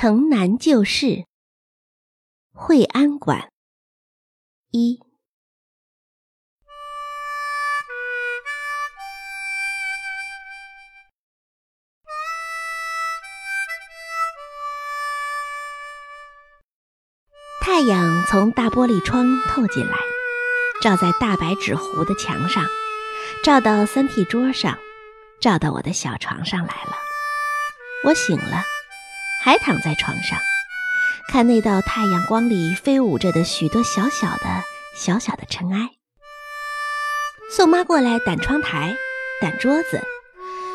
城南旧事，惠安馆一。太阳从大玻璃窗透进来，照在大白纸糊的墙上，照到三屉桌上，照到我的小床上来了。我醒了。还躺在床上，看那道太阳光里飞舞着的许多小小的、小小的尘埃。宋妈过来掸窗台、掸桌子，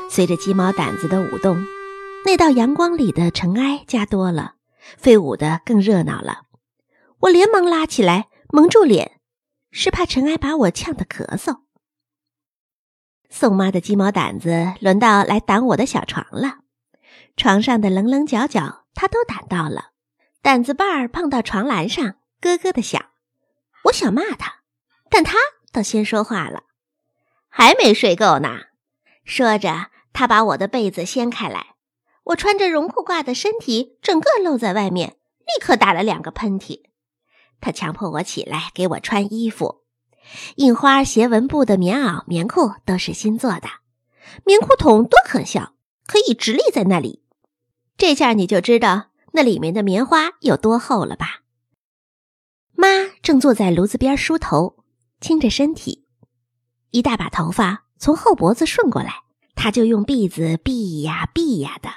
随着鸡毛掸子的舞动，那道阳光里的尘埃加多了，飞舞的更热闹了。我连忙拉起来，蒙住脸，是怕尘埃把我呛得咳嗽。宋妈的鸡毛掸子轮到来掸我的小床了。床上的棱棱角角，他都掸到了。掸子把儿碰到床栏上，咯咯的响。我想骂他，但他倒先说话了：“还没睡够呢。”说着，他把我的被子掀开来，我穿着绒裤褂的身体整个露在外面，立刻打了两个喷嚏。他强迫我起来，给我穿衣服。印花斜纹布的棉袄、棉裤都是新做的，棉裤筒多可笑，可以直立在那里。这下你就知道那里面的棉花有多厚了吧？妈正坐在炉子边梳头，倾着身体，一大把头发从后脖子顺过来，她就用篦子篦呀篦呀的。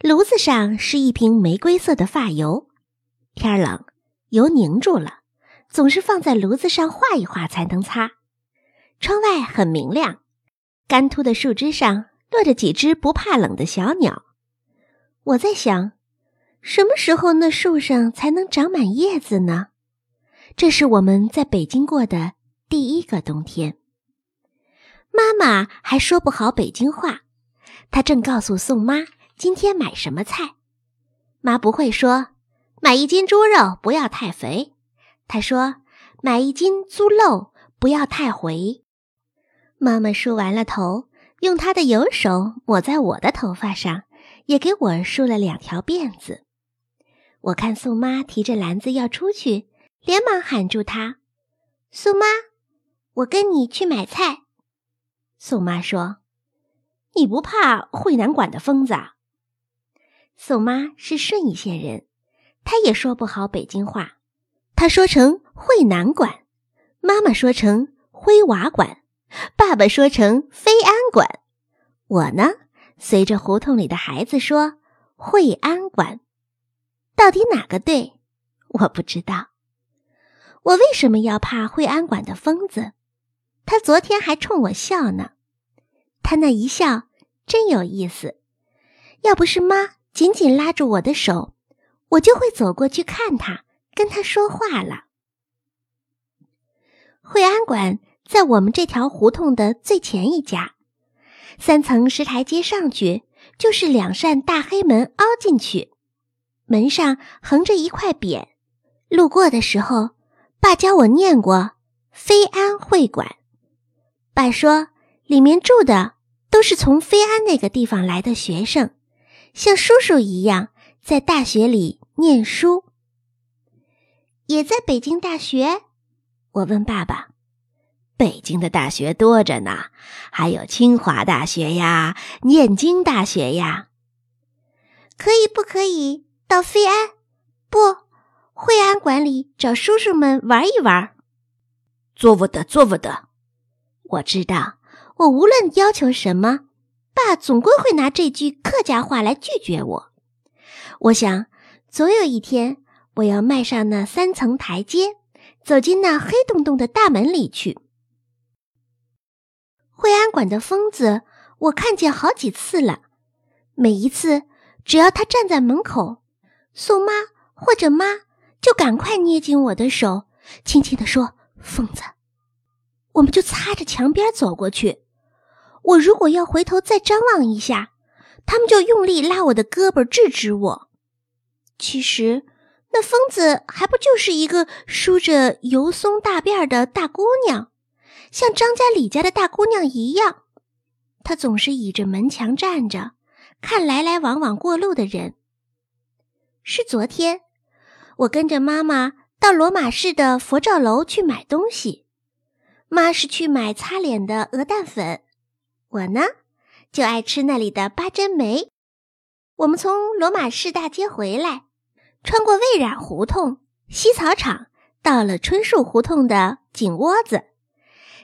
炉子上是一瓶玫瑰色的发油，天冷油凝住了，总是放在炉子上化一化才能擦。窗外很明亮，干秃的树枝上落着几只不怕冷的小鸟。我在想，什么时候那树上才能长满叶子呢？这是我们在北京过的第一个冬天。妈妈还说不好北京话，她正告诉宋妈今天买什么菜。妈不会说买一斤猪肉不要太肥，她说买一斤猪肉不要太回。妈妈梳完了头，用她的油手抹在我的头发上。也给我梳了两条辫子。我看宋妈提着篮子要出去，连忙喊住她：“宋妈，我跟你去买菜。”宋妈说：“你不怕惠南馆的疯子？”宋妈是顺义县人，她也说不好北京话，她说成惠南馆，妈妈说成灰瓦馆，爸爸说成飞安馆，我呢？随着胡同里的孩子说：“惠安馆，到底哪个对？我不知道。我为什么要怕惠安馆的疯子？他昨天还冲我笑呢。他那一笑真有意思。要不是妈紧紧拉住我的手，我就会走过去看他，跟他说话了。惠安馆在我们这条胡同的最前一家。”三层石台阶上去，就是两扇大黑门凹进去，门上横着一块匾。路过的时候，爸教我念过“飞安会馆”。爸说，里面住的都是从飞安那个地方来的学生，像叔叔一样在大学里念书。也在北京大学，我问爸爸。北京的大学多着呢，还有清华大学呀、念经大学呀。可以不可以到飞安？不，惠安馆里找叔叔们玩一玩。做不得，做不得。我知道，我无论要求什么，爸总归会拿这句客家话来拒绝我。我想，总有一天，我要迈上那三层台阶，走进那黑洞洞的大门里去。惠安馆的疯子，我看见好几次了。每一次，只要他站在门口，宋妈或者妈就赶快捏紧我的手，轻轻地说：“疯子。”我们就擦着墙边走过去。我如果要回头再张望一下，他们就用力拉我的胳膊制止我。其实，那疯子还不就是一个梳着油松大辫的大姑娘。像张家、李家的大姑娘一样，她总是倚着门墙站着，看来来往往过路的人。是昨天，我跟着妈妈到罗马市的佛照楼去买东西。妈是去买擦脸的鹅蛋粉，我呢就爱吃那里的八珍梅。我们从罗马市大街回来，穿过魏冉胡同、西草场，到了春树胡同的井窝子。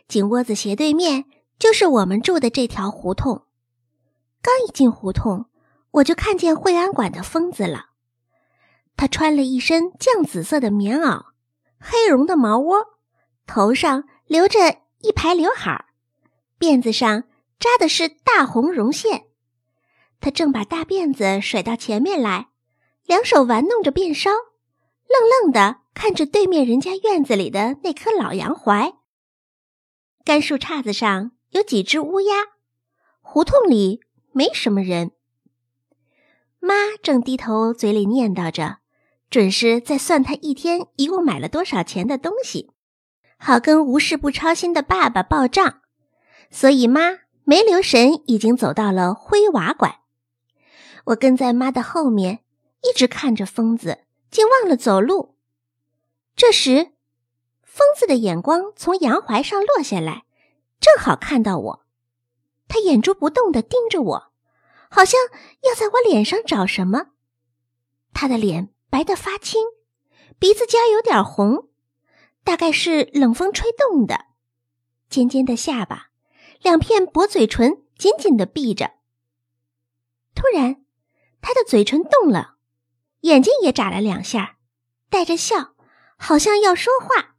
井窝子斜对面就是我们住的这条胡同。刚一进胡同，我就看见惠安馆的疯子了。他穿了一身绛紫色的棉袄，黑绒的毛窝，头上。留着一排刘海儿，辫子上扎的是大红绒线。他正把大辫子甩到前面来，两手玩弄着辫梢，愣愣的看着对面人家院子里的那棵老杨槐。干树杈子上有几只乌鸦。胡同里没什么人。妈正低头嘴里念叨着，准是在算他一天一共买了多少钱的东西。好跟无事不操心的爸爸报账，所以妈没留神，已经走到了灰瓦馆。我跟在妈的后面，一直看着疯子，竟忘了走路。这时，疯子的眼光从杨槐上落下来，正好看到我。他眼珠不动地盯着我，好像要在我脸上找什么。他的脸白得发青，鼻子尖有点红。大概是冷风吹动的，尖尖的下巴，两片薄嘴唇紧紧的闭着。突然，他的嘴唇动了，眼睛也眨了两下，带着笑，好像要说话，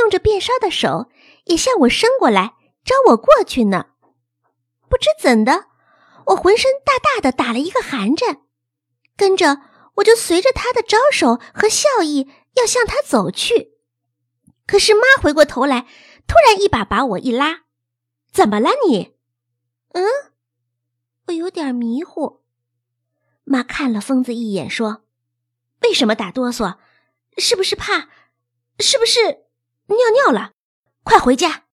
弄着辫梢的手也向我伸过来，招我过去呢。不知怎的，我浑身大大的打了一个寒颤，跟着我就随着他的招手和笑意要向他走去。可是妈回过头来，突然一把把我一拉：“怎么了你？”“嗯，我有点迷糊。”妈看了疯子一眼，说：“为什么打哆嗦？是不是怕？是不是尿尿了？快回家！”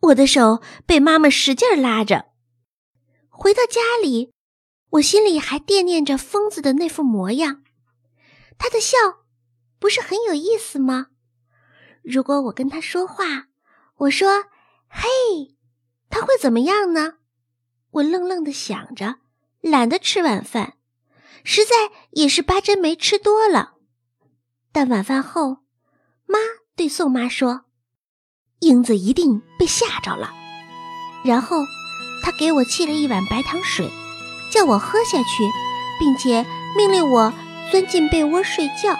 我的手被妈妈使劲拉着。回到家里，我心里还惦念着疯子的那副模样。他的笑不是很有意思吗？如果我跟他说话，我说“嘿”，他会怎么样呢？我愣愣的想着，懒得吃晚饭，实在也是八珍梅吃多了。但晚饭后，对宋妈说：“英子一定被吓着了。”然后，她给我沏了一碗白糖水，叫我喝下去，并且命令我钻进被窝睡觉。